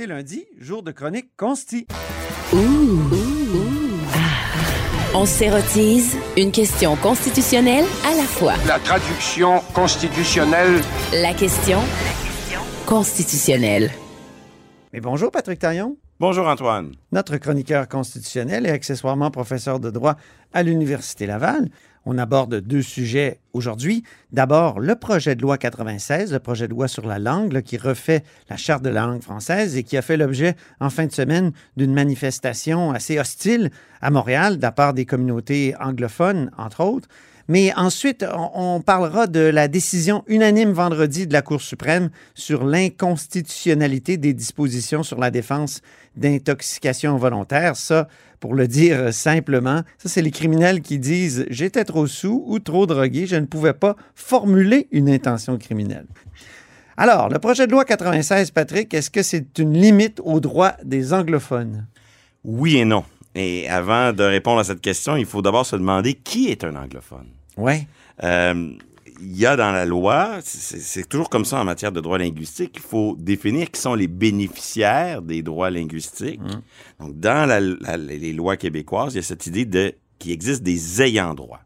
C'est lundi, jour de chronique consti. On s'érotise une question constitutionnelle à la fois. La traduction constitutionnelle. La question constitutionnelle. Mais bonjour Patrick Taillon, Bonjour Antoine. notre chroniqueur constitutionnel et accessoirement professeur de droit à l'Université Laval. On aborde deux sujets aujourd'hui. D'abord, le projet de loi 96, le projet de loi sur la langue qui refait la charte de la langue française et qui a fait l'objet en fin de semaine d'une manifestation assez hostile à Montréal de la part des communautés anglophones, entre autres. Mais ensuite, on, parlera de la décision unanime vendredi de la Cour suprême sur l'inconstitutionnalité des dispositions sur la défense d'intoxication volontaire. Ça, pour le dire simplement, ça, c'est les criminels qui disent j'étais trop sous ou trop drogué, je ne pouvais pas formuler une intention criminelle. Alors, le projet de loi 96, Patrick, est-ce que c'est une limite aux droits des anglophones? Oui et non. Et avant de répondre à cette question, il faut d'abord se demander qui est un anglophone. Oui. Euh, il y a dans la loi, c'est toujours comme ça en matière de droit linguistique, il faut définir qui sont les bénéficiaires des droits linguistiques. Donc, dans la- la- les lois québécoises, il y a cette idée de qu'il existe des ayants droit.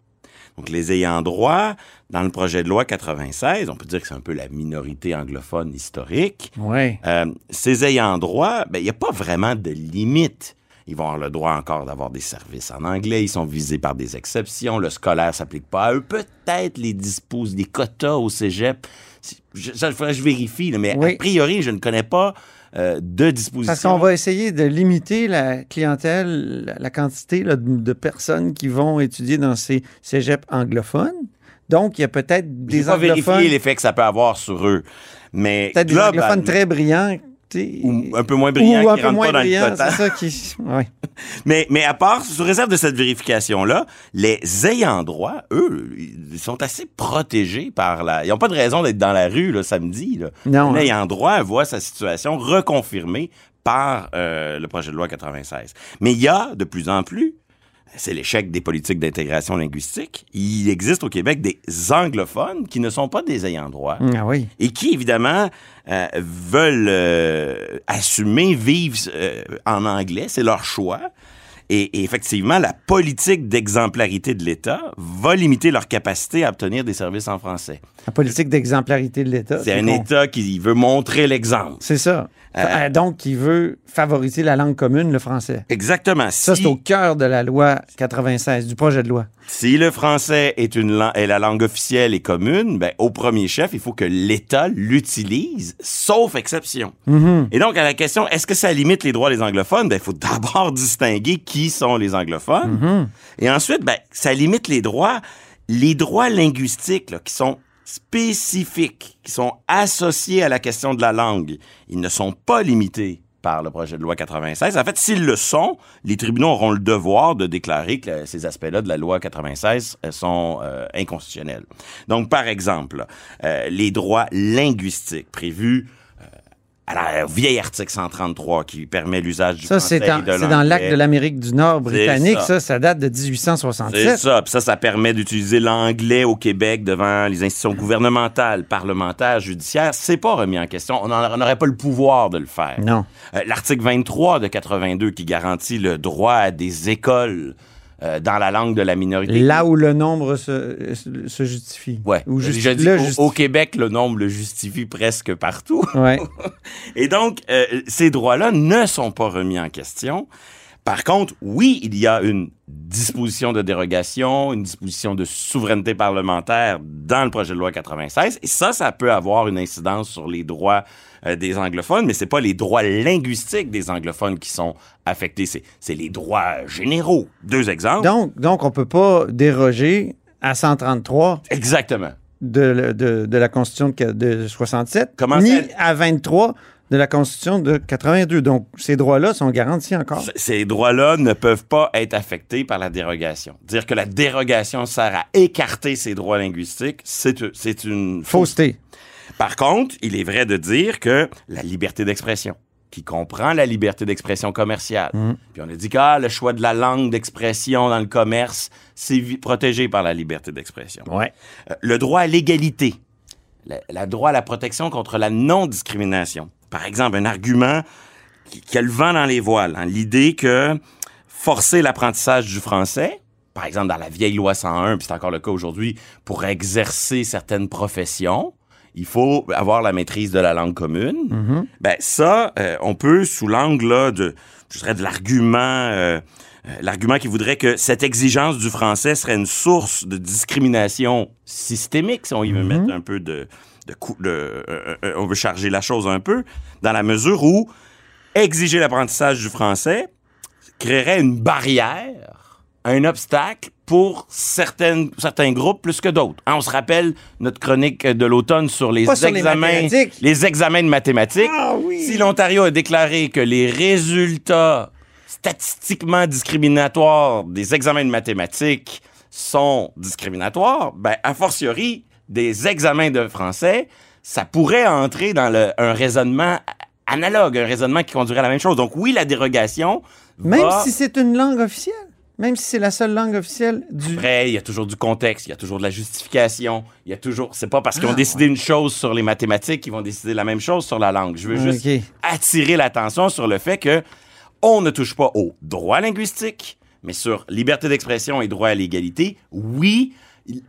Donc, les ayants droit, dans le projet de loi 96, on peut dire que c'est un peu la minorité anglophone historique. Oui. Euh, ces ayants droit, ben, il n'y a pas vraiment de limite. Ils vont avoir le droit encore d'avoir des services en anglais. Ils sont visés par des exceptions. Le scolaire s'applique pas à eux. Peut-être les dispose des quotas au cégep. Je, ça, que je vérifie, là, mais Oui. a priori, je ne connais pas euh, de dispositions. Parce qu'on va essayer de limiter la clientèle, la, la quantité là, de, de personnes qui vont étudier dans ces cégeps anglophones. Donc, il y a peut-être des pas anglophones, vérifié l'effet que ça peut avoir sur eux. Mais peut-être des anglophones très brillants. Ou un peu moins un qui moins pas dans le ça qui... ouais. Mais, mais à part, sous réserve de cette vérification-là, les ayants droit, eux, ils sont assez protégés par la... Ils n'ont pas de raison d'être dans la rue le samedi. Là. Non, Un hein. droit voit sa situation reconfirmée par euh, le projet de loi 96. Mais il y a de plus en plus, c'est l'échec des politiques d'intégration linguistique, il existe au Québec des anglophones qui ne sont pas des ayants droit Ah oui. et qui, évidemment, euh, veulent euh, assumer, vivre euh, en anglais, c'est leur choix. Et, et effectivement, la politique d'exemplarité de l'État va limiter leur capacité à obtenir des services en français. La politique d'exemplarité de l'État. C'est un. État qui veut montrer l'exemple. C'est ça. Euh, Euh, Donc, qui veut favoriser la langue commune, le français. Exactement. Ça, Si- c'est au cœur de la loi 96, du projet de loi. Si le français est, une est la langue officielle et commune, ben, au premier chef, il faut que l'État l'utilise, sauf exception. Et donc, à la question, est-ce que ça limite les droits des anglophones? Ben, il faut d'abord distinguer qui sont les anglophones. Et ensuite, ben, ça limite les droits, les droits linguistiques là, qui sont spécifiques, qui sont associés à la question de la langue. Ils ne sont pas limités par le projet de loi 96. En fait, s'ils le sont, les tribunaux auront le devoir de déclarer que ces aspects-là de la loi 96 euh, sont euh, inconstitutionnels. Donc, par exemple, euh, les droits linguistiques prévus à la vieille article 133 qui permet l'usage du Ça, français c'est et de c'est dans l'acte de l'Amérique du Nord britannique. ça. Ça. ça, date de C'est 1867. ça. Puis ça, ça permet d'utiliser l'anglais au Québec devant les institutions gouvernementales, parlementaires, judiciaires. C'est pas remis en question. On n'aurait pas le pouvoir de le faire. Non. Euh, L'article 23 de 82 qui garantit le droit à des écoles euh, dans la langue de la minorité. Là où le nombre se, se justifie. Ouais. Ou justi- Je dis, au- justifie. au, Québec, le nombre le justifie presque partout. Ouais. Et donc, euh, ces droits-là ne sont pas remis en question. Par contre, oui, il y a une disposition de dérogation, une disposition de souveraineté parlementaire dans le projet de loi 96, et ça, ça peut avoir une incidence sur les droits euh, des anglophones, mais c'est pas les droits linguistiques des anglophones qui sont affectés, c'est c'est les droits généraux. Deux exemples. Donc, donc, on ne peut pas déroger à 133 Exactement. de, de, de la Constitution de, de 67, Comment ni à 23 de la Constitution de 82. Donc, ces droits-là sont garantis encore. Ces droits-là ne peuvent pas être affectés par la dérogation. Dire que la dérogation sert à écarter ces droits linguistiques, c'est une Fausseté. Par contre, il est vrai de dire que la liberté d'expression, qui comprend la liberté d'expression commerciale, puis on a dit que ah, le choix de la langue d'expression dans le commerce, c'est protégé par la liberté d'expression. Ouais. Euh, le droit à l'égalité, le droit à la protection contre la non-discrimination. Par exemple, un argument qui, qui a le vent dans les voiles, hein, l'idée que forcer l'apprentissage du français, par exemple dans la vieille loi 101, puis c'est encore le cas aujourd'hui, pour exercer certaines professions, il faut avoir la maîtrise de la langue commune. Ben ça, euh, on peut sous l'angle de, je dirais de l'argument, euh, euh, l'argument qui voudrait que cette exigence du français serait une source de discrimination systémique, si on y veut mettre un peu de, de, coup- de euh, euh, on veut charger la chose un peu, dans la mesure où exiger l'apprentissage du français créerait une barrière, un obstacle pour certaines, certains groupes plus que d'autres. Hein, on se rappelle notre chronique de l'automne sur les Pas sur les examens, mathématiques. les examens de mathématiques. Ah oui. Si l'Ontario a déclaré que les résultats statistiquement discriminatoires des examens de mathématiques sont discriminatoires, ben, a fortiori, des examens de français, ça pourrait entrer dans le, un raisonnement analogue, un raisonnement qui conduirait à la même chose. Donc oui, la dérogation Même va... si c'est une langue officielle. Même si c'est la seule langue officielle du. Après, il y a toujours du contexte, il y a toujours de la justification, il y a toujours. C'est pas parce qu'ils ont Ah, décidé une chose sur les mathématiques qu'ils vont décider la même chose sur la langue. Je veux juste attirer l'attention sur le fait que on ne touche pas au droit linguistique, mais sur liberté d'expression et droit à l'égalité. Oui,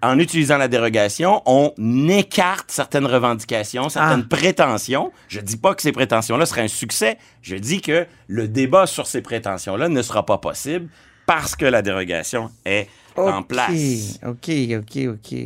en utilisant la dérogation, on écarte certaines revendications, certaines Ah. prétentions. Je dis pas que ces prétentions-là seraient un succès. Je dis que le débat sur ces prétentions-là ne sera pas possible parce que la dérogation est en place. OK, OK, OK.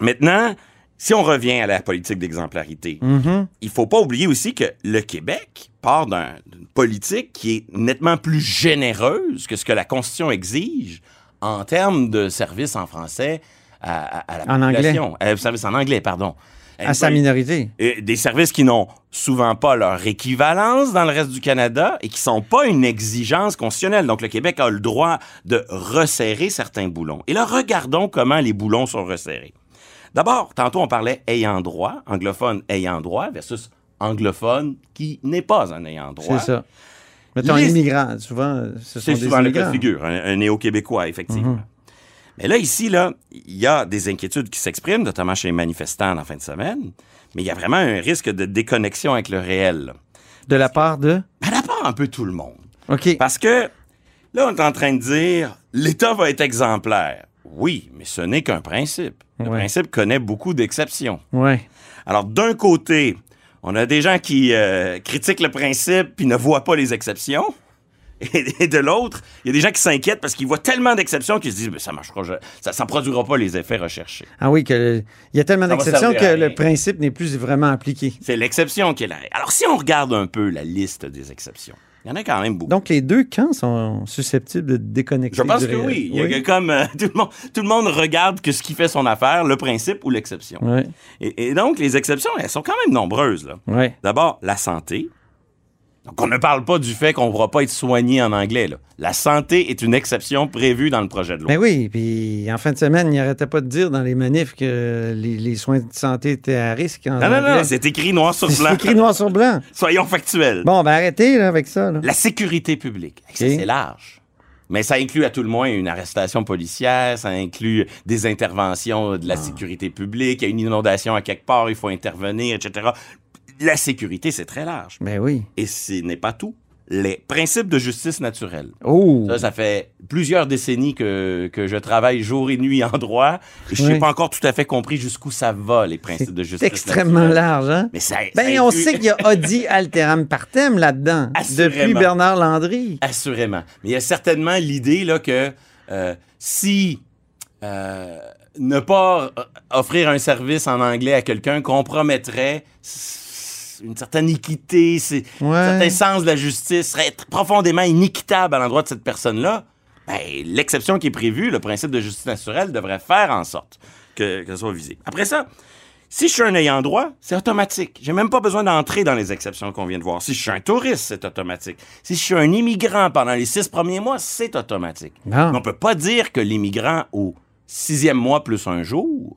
Maintenant, si on revient à la politique d'exemplarité, Mhm. il faut pas oublier aussi que le Québec part d'un- d'une politique qui est nettement plus généreuse que ce que la Constitution exige en termes de services en français à, à- à la En anglais. population. Euh, en anglais, pardon. À sa minorité. Des services qui n'ont souvent pas leur équivalence dans le reste du Canada et qui sont pas une exigence constitutionnelle. Donc, le Québec a le droit de resserrer certains boulons. Et là, regardons comment les boulons sont resserrés. D'abord, tantôt, on parlait ayant droit, anglophone ayant droit versus anglophone qui n'est pas un ayant droit. C'est ça. Mettons, Les- immigrants, souvent, ce sont C'est souvent le cas de figure, un, un néo-québécois, effectivement. Mhm. Mais là, ici, là, il y a des inquiétudes qui s'expriment, notamment chez les manifestants en fin de semaine, mais il y a vraiment un risque de déconnexion avec le réel. là. De la part de... Ben, d'abord, un peu tout le monde. OK. Parce que là, on est en train de dire l'État va être exemplaire. Oui, mais ce n'est qu'un principe. Le Ouais. principe connaît beaucoup d'exceptions. Ouais. Alors, d'un côté, on a des gens qui euh, critiquent le principe puis ne voient pas les exceptions. Et, de l'autre, il y a des gens qui s'inquiètent parce qu'ils voient tellement d'exceptions qu'ils se disent, ça marchera, ça ne produira pas les effets recherchés. Ah oui, il y a tellement d'exceptions que le principe n'est plus vraiment appliqué. C'est l'exception qui est là. Alors, si on regarde un peu la liste des exceptions, il y en a quand même beaucoup. Donc, les deux camps sont susceptibles de déconnecter. Je pense que oui. Il y a que comme euh, tout, le monde, tout le monde regarde que ce qui fait son affaire, le principe ou l'exception. Et, et donc, les exceptions, elles sont quand même nombreuses. D'abord, la santé. Donc, on ne parle pas du fait qu'on ne pourra pas être soigné en anglais. là. La santé est une exception prévue dans le projet de loi. Ben oui, puis en fin de semaine, il n'arrêtait pas de dire dans les manifs que les, les soins de santé étaient à risque. en non, non, non, c'est écrit noir sur C'est blanc. écrit noir sur blanc. Soyons factuels. Bon, ben arrêtez là, avec ça. là. La sécurité publique. C'est large. Mais ça inclut à tout le moins une arrestation policière, ça inclut des interventions de la sécurité publique, il y a une inondation à quelque part, il faut intervenir, etc. La sécurité, c'est très large. Ben oui. Et ce n'est pas tout. les principes de justice naturelle. Oh! Ça, ça fait plusieurs décennies que, que je travaille jour et nuit en droit. Et je n'ai Oui. pas encore tout à fait compris jusqu'où ça va, les principes de C'est justice extrêmement naturelle. large, hein? Mais ça, Ben, ça on sait qu'il y a Audi Alteram Partem là-dedans, Assurément. depuis Bernard Landry. Assurément. Mais il y a certainement l'idée là, que euh, si euh, ne pas euh, offrir un service en anglais à quelqu'un compromettrait une certaine équité, c'est- Ouais. un certain sens de la justice, serait profondément inéquitable à l'endroit de cette personne-là, ben, l'exception qui est prévue, le principe de justice naturelle, devrait faire en sorte que, que ça soit visé. Après ça, si je suis un ayant droit, c'est automatique. J'ai même pas besoin d'entrer dans les exceptions qu'on vient de voir. Si je suis un touriste, c'est automatique. Si je suis un immigrant pendant les six premiers mois, c'est automatique. Bon. Mais on peut pas dire que l'immigrant au sixième mois plus un jour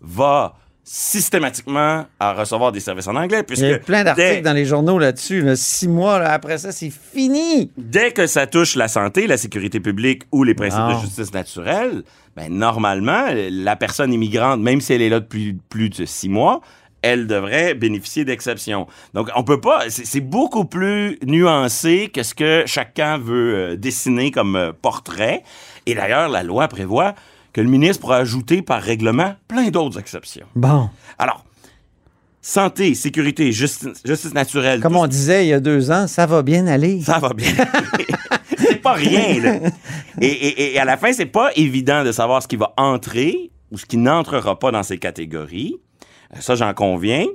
va systématiquement à recevoir des services en anglais, Il y a plein d'articles dès- dans les journaux là-dessus. là. Six mois, là, après ça, c'est fini. dès que ça touche la santé, la sécurité publique ou les principes Non. de justice naturelle, ben, normalement, la personne immigrante, même si elle est là depuis plus de six mois, elle devrait bénéficier d'exceptions. Donc, on peut pas. C'est c'est beaucoup plus nuancé que ce que chacun veut euh, dessiner comme euh, portrait. Et d'ailleurs, la loi prévoit que le ministre pourra ajouter par règlement plein d'autres exceptions. Bon, Alors, santé, sécurité, justice, justice naturelle. comme on disait il y a deux ans, ça va bien aller. ça va bien. c'est pas rien, là. Et, et- et à la fin, c'est pas évident de savoir ce qui va entrer ou ce qui n'entrera pas dans ces catégories. Euh, Ça, j'en conviens.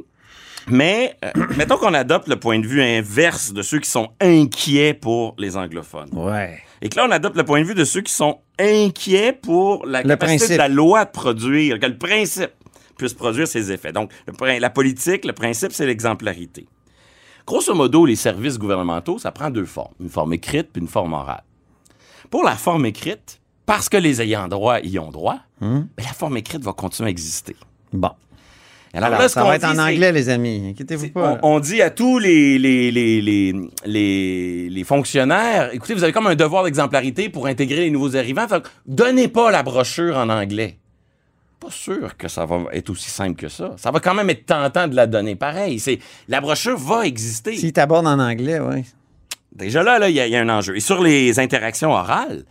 Mais euh, mettons qu'on adopte le point de vue inverse de ceux qui sont inquiets pour les anglophones. Ouais. Et que là, on adopte le point de vue de ceux qui sont inquiets pour la Le capacité principe. de la loi de produire, que le principe puisse produire ses effets. Donc, le la politique, le principe, c'est l'exemplarité. Grosso modo, les services gouvernementaux, ça prend deux formes, une forme écrite puis une forme orale. Pour la forme écrite, parce que les ayants droit y ont droit, ben, la forme écrite va continuer à exister. Bon. Alors, Alors, là, ce ça va être dit, en anglais, les amis. Inquiétez-vous pas. On, on dit à tous les, les, les, les, les, les fonctionnaires, écoutez, vous avez comme un devoir d'exemplarité pour intégrer les nouveaux arrivants. Fait donnez pas la brochure en anglais. Pas sûr que ça va être aussi simple que ça. Ça va quand même être tentant de la donner. Pareil, c'est la brochure va exister. S'ils t'abordent en anglais, oui. Déjà là, là, il y, il y a un enjeu. Et sur les interactions orales,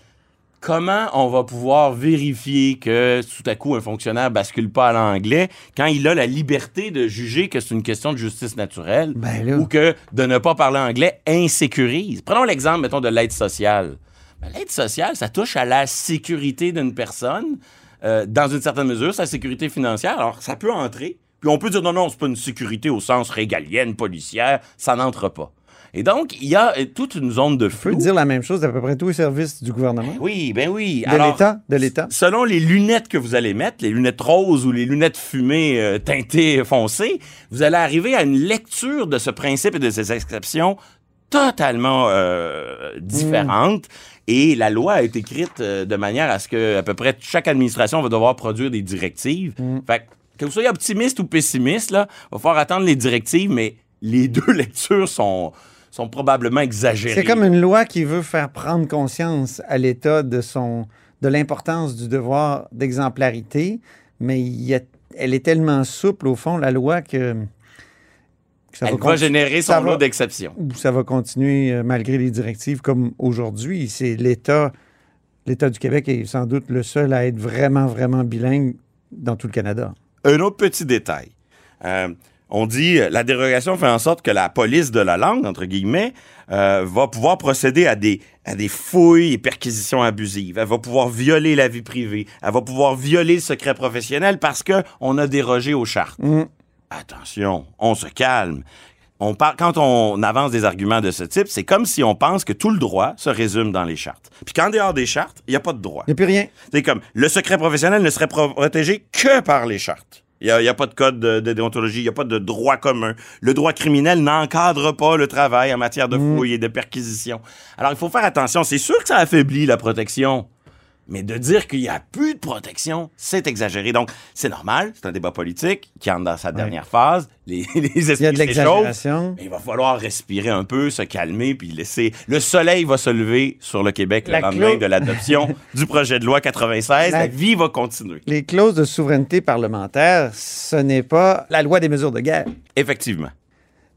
comment on va pouvoir vérifier que tout à coup un fonctionnaire bascule pas à l'anglais quand il a la liberté de juger que c'est une question de justice naturelle Ben là. ou que de ne pas parler anglais insécurise. Prenons l'exemple, mettons, de l'aide sociale. Ben, l'aide sociale, ça touche à la sécurité d'une personne, euh, dans une certaine mesure, sa sécurité financière. Alors, ça peut entrer. Puis on peut dire non, non, c'est pas une sécurité au sens régalienne, policière, ça n'entre pas. Et donc, il y a euh, toute une zone de On peut dire la même chose d'à peu près tous les services du gouvernement. Oui, ben oui. De l'État, de l'État. Selon les lunettes que vous allez mettre, les lunettes roses ou les lunettes fumées euh, teintées foncées, vous allez arriver à une lecture de ce principe et de ces exceptions totalement euh, différente. Et la loi a été écrite euh, de manière à ce que à peu près chaque administration va devoir produire des directives. Fait que, que vous soyez optimiste ou pessimiste, là, va falloir attendre les directives, mais les deux lectures sont, sont probablement exagérées. C'est comme une loi qui veut faire prendre conscience à l'État de son de l'importance du devoir d'exemplarité, mais il y a- elle est tellement souple au fond la loi que, que ça Elle va conti- générer son va- lot d'exceptions. ça va continuer euh, malgré les directives comme aujourd'hui. C'est l'État, l'État du Québec est sans doute le seul à être vraiment, vraiment bilingue dans tout le Canada. Un autre petit détail. Euh, on dit euh, la dérogation fait en sorte que la police de la langue, entre guillemets, euh, va pouvoir procéder à des, à des fouilles et perquisitions abusives. Elle va pouvoir violer la vie privée. Elle va pouvoir violer le secret professionnel parce que on a dérogé aux chartes. Mm. Attention, on se calme. On par- quand on avance des arguments de ce type, c'est comme si on pense que tout le droit se résume dans les chartes. Puis qu'en dehors des chartes, il n'y a pas de droit. Il n'y a plus rien. C'est comme le secret professionnel ne serait pro- protégé que par les chartes. Il n'y a, a pas de code de, de déontologie, il n'y a pas de droit commun. Le droit criminel n'encadre pas le travail en matière de fouilles et de perquisition. Alors, il faut faire attention. C'est sûr que ça affaiblit la protection. Mais de dire qu'il n'y a plus de protection, c'est exagéré. Donc, c'est normal, c'est un débat politique qui entre dans sa dernière phase. Les, les Il y a de l'exagération. Mais il va falloir respirer un peu, se calmer, puis laisser. Le soleil va se lever sur le Québec le La lendemain clo- de l'adoption du projet de loi 96. La- La vie va continuer. Les clauses de souveraineté parlementaire, ce n'est pas la loi des mesures de guerre. Effectivement.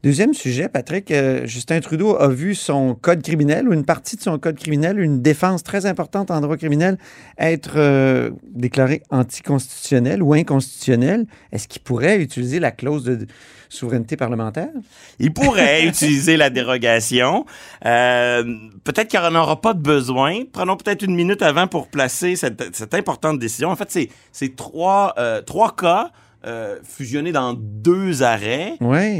Deuxième sujet, Patrick, euh, Justin Trudeau a vu son code criminel ou une partie de son code criminel, une défense très importante en droit criminel, être euh, déclarée anticonstitutionnelle ou inconstitutionnelle. Est-ce qu'il pourrait utiliser la clause de souveraineté parlementaire? Il pourrait utiliser la dérogation. Euh, peut-être qu'il n'en aura pas de besoin. Prenons peut-être une minute avant pour placer cette, cette importante décision. En fait, c'est- trois, euh, trois cas euh, fusionnés dans deux arrêts.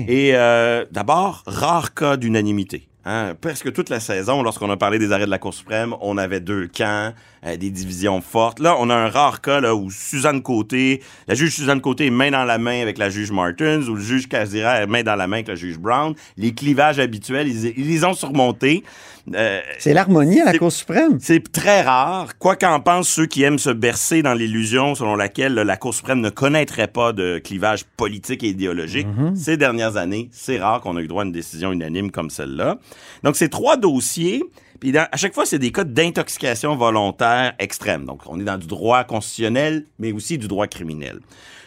Et euh, d'abord, rare cas d'unanimité. Hein, presque toute la saison, lorsqu'on a parlé des arrêts de la Cour suprême, on avait deux camps, euh, des divisions fortes. Là, on a un rare cas là, où Suzanne Côté, la juge Suzanne Côté est main dans la main avec la juge Martins, ou le juge Casira est main dans la main avec la juge Brown. Les clivages habituels, ils, ils les ont surmontés. Euh, C'est l'harmonie à la Cour suprême. c'est très rare, quoi qu'en pensent ceux qui aiment se bercer dans l'illusion selon laquelle là, la Cour suprême ne connaîtrait pas de clivage politique et idéologique. Ces dernières années, c'est rare qu'on ait eu droit à une décision unanime comme celle-là. Donc, c'est trois dossiers. Puis à chaque fois, c'est des cas d'intoxication volontaire extrême. Donc, on est dans du droit constitutionnel, mais aussi du droit criminel.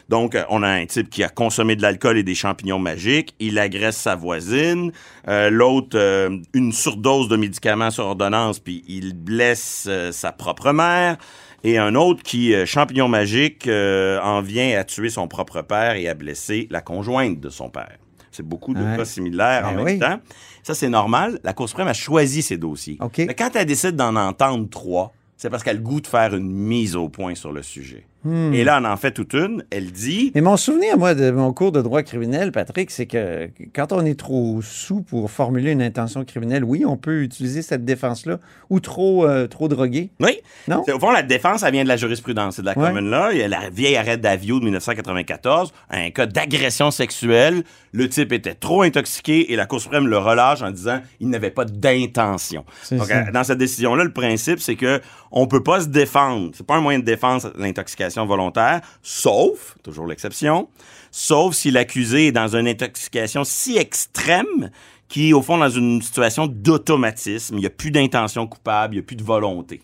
Donc, euh, on a un type qui a consommé de l'alcool et des champignons magiques. Il agresse sa voisine. Euh, L'autre, euh, une surdose de médicaments sur ordonnance, puis il blesse euh, sa propre mère. Et un autre qui, champignon magique, en vient à tuer son propre père et à blesser la conjointe de son père. C'est beaucoup de Ouais. cas similaires en Ben même temps. Ça, c'est normal. La Cour suprême a choisi ces dossiers. Mais quand elle décide d'en entendre trois, c'est parce qu'elle a le goût de faire une mise au point sur le sujet. Hmm. Et là, on en fait toute une. Elle dit... Mais mon souvenir, moi, de mon cours de droit criminel, Patrick, c'est que quand on est trop sous pour formuler une intention criminelle, oui, on peut utiliser cette défense-là, ou trop, euh, trop drogué. Oui. Non? Au fond, la défense, ça vient de la jurisprudence. C'est de la Ouais. commune là. Il y a la vieille arrêt d'Avio de 1994, un cas d'agression sexuelle. Le type était trop intoxiqué et la Cour suprême le relâche en disant il n'avait pas d'intention. Donc, ça. euh, dans cette décision-là, le principe, c'est que on peut pas se défendre. C'est pas un moyen de défense, l'intoxication volontaire, sauf, toujours l'exception, sauf si l'accusé est dans une intoxication si extrême qui, au fond, dans une situation d'automatisme. Il n'y a plus d'intention coupable, il n'y a plus de volonté.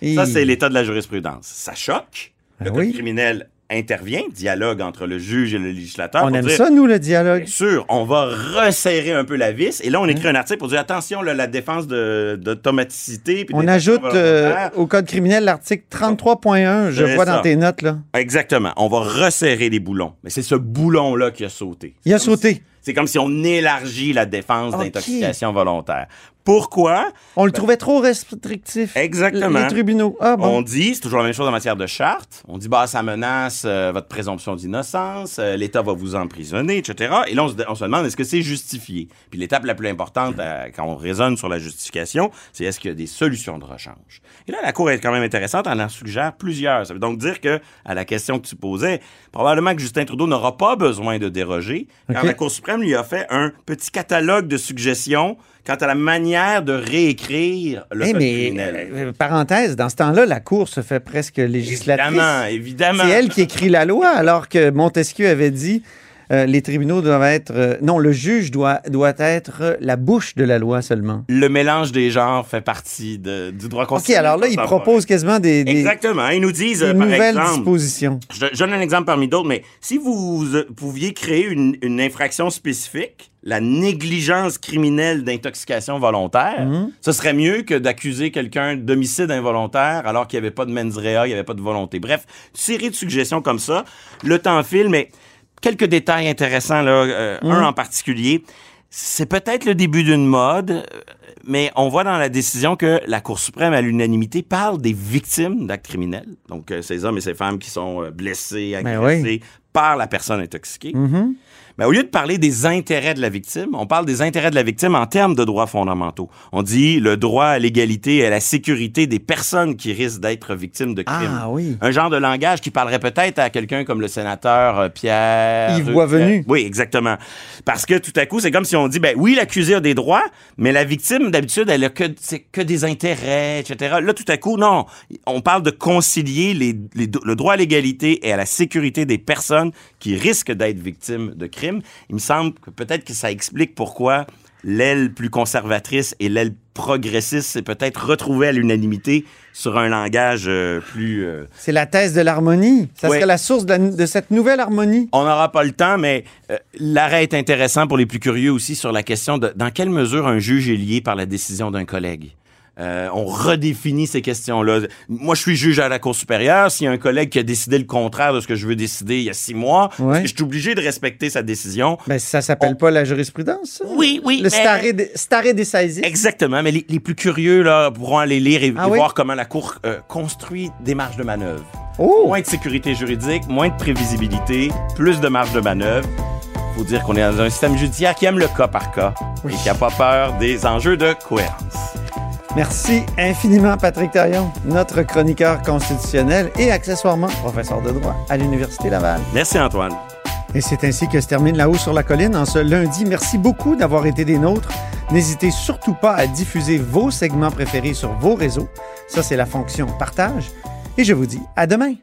Et- Ça, c'est l'état de la jurisprudence. Ça choque. Le Ben code oui. criminel intervient, dialogue entre le juge et le législateur. On aime dire, ça, nous, le dialogue. Bien sûr, on va resserrer un peu la vis. Et là, on écrit un article pour dire attention, là, la défense de- d'automaticité. puis On ajoute euh, au Code criminel l'article 33.1, je vois ça. dans tes notes, là. Exactement. On va resserrer les boulons. Mais c'est ce boulon-là qui a sauté. Il a sauté. si- C'est comme si on élargit la défense d'intoxication volontaire. Pourquoi? On le trouvait trop restrictif. Exactement. Les tribunaux. Ah bon. On dit, c'est toujours la même chose en matière de charte. On dit, bah, ça menace euh, votre présomption d'innocence, euh, l'État va vous emprisonner, etc. Et là, on se, on se demande, est-ce que c'est justifié? Puis l'étape la plus importante euh, quand on raisonne sur la justification, c'est est-ce qu'il y a des solutions de rechange? Et là, la Cour est quand même intéressante, elle en suggère plusieurs. Ça veut donc dire que, à la question que tu posais, probablement que Justin Trudeau n'aura pas besoin de déroger, OK. la Cour suprême lui a fait un petit catalogue de suggestions quant à la manière de réécrire le Eh, code mais, criminel. euh, parenthèse, dans ce temps-là, la Cour se fait presque législatrice. Évidemment, évidemment. C'est elle qui écrit la loi, alors que Montesquieu avait dit euh, les tribunaux doivent être. euh, non, le juge doit, doit être la bouche de la loi seulement. Le mélange des genres fait partie de- du droit OK, constitutionnel. alors là, il propose quasiment des, des- Exactement. Ils nous disent, des par nouvelles exemple, dispositions. je, je donne un exemple parmi d'autres, mais si vous euh, pouviez créer une, une infraction spécifique, la négligence criminelle d'intoxication volontaire, Mhm. ce serait mieux que d'accuser quelqu'un d'homicide involontaire alors qu'il n'y avait pas de mens rea, il n'y avait pas de volonté. Bref, série de suggestions comme ça. Le temps file, mais quelques détails intéressants, là, euh, un en particulier. C'est peut-être le début d'une mode, mais on voit dans la décision que la Cour suprême, à l'unanimité, parle des victimes d'actes criminels. Donc, euh, ces hommes et ces femmes qui sont euh, blessés, Ben agressés par la personne intoxiquée. Mhm. Mais au lieu de parler des intérêts de la victime, on parle des intérêts de la victime en termes de droits fondamentaux. On dit le droit à l'égalité et à la sécurité des personnes qui risquent d'être victimes de crimes. Ah oui. Un genre de langage qui parlerait peut-être à quelqu'un comme le sénateur euh, Pierre. Yves Boisvenu. Oui, exactement. Parce que tout à coup, c'est comme si on dit, ben oui, l'accusé a des droits, mais la victime, d'habitude, elle a que, c'est que des intérêts, etc. Là, tout à coup, non. On parle de concilier les, les- le droit à l'égalité et à la sécurité des personnes qui risquent d'être victimes de crimes. Il me semble que peut-être que ça explique pourquoi l'aile plus conservatrice et l'aile progressiste s'est peut-être retrouvée à l'unanimité sur un langage euh, plus... euh, C'est la thèse de l'harmonie. Ça Ouais. serait la source de, la- de cette nouvelle harmonie. On n'aura pas le temps, mais euh, l'arrêt est intéressant pour les plus curieux aussi sur la question de dans quelle mesure un juge est lié par la décision d'un collègue? Euh, on redéfinit ces questions-là. Moi, je suis juge à la Cour supérieure. S'il y a un collègue qui a décidé le contraire de ce que je veux décider il y a six mois, Ouais. je suis obligé de respecter sa décision. Ben, ça s'appelle pas la jurisprudence, ça? Oui, oui, Le mais- stare, de, stare decisis. Exactement, mais les, les plus curieux là, pourront aller lire et, Ah et oui? voir comment la Cour euh, construit des marges de manœuvre. Oh! Moins de sécurité juridique, moins de prévisibilité, plus de marge de manœuvre. Faut dire qu'on est dans un système judiciaire qui aime le cas par cas Oui. et qui n'a pas peur des enjeux de cohérence. Merci infiniment, Patrick Taillon, notre chroniqueur constitutionnel et accessoirement professeur de droit à l'Université Laval. Merci Antoine. Et c'est ainsi que se termine La Haut sur la Colline en ce lundi. Merci beaucoup d'avoir été des nôtres. N'hésitez surtout pas à diffuser vos segments préférés sur vos réseaux. Ça, c'est la fonction partage. Et je vous dis à demain.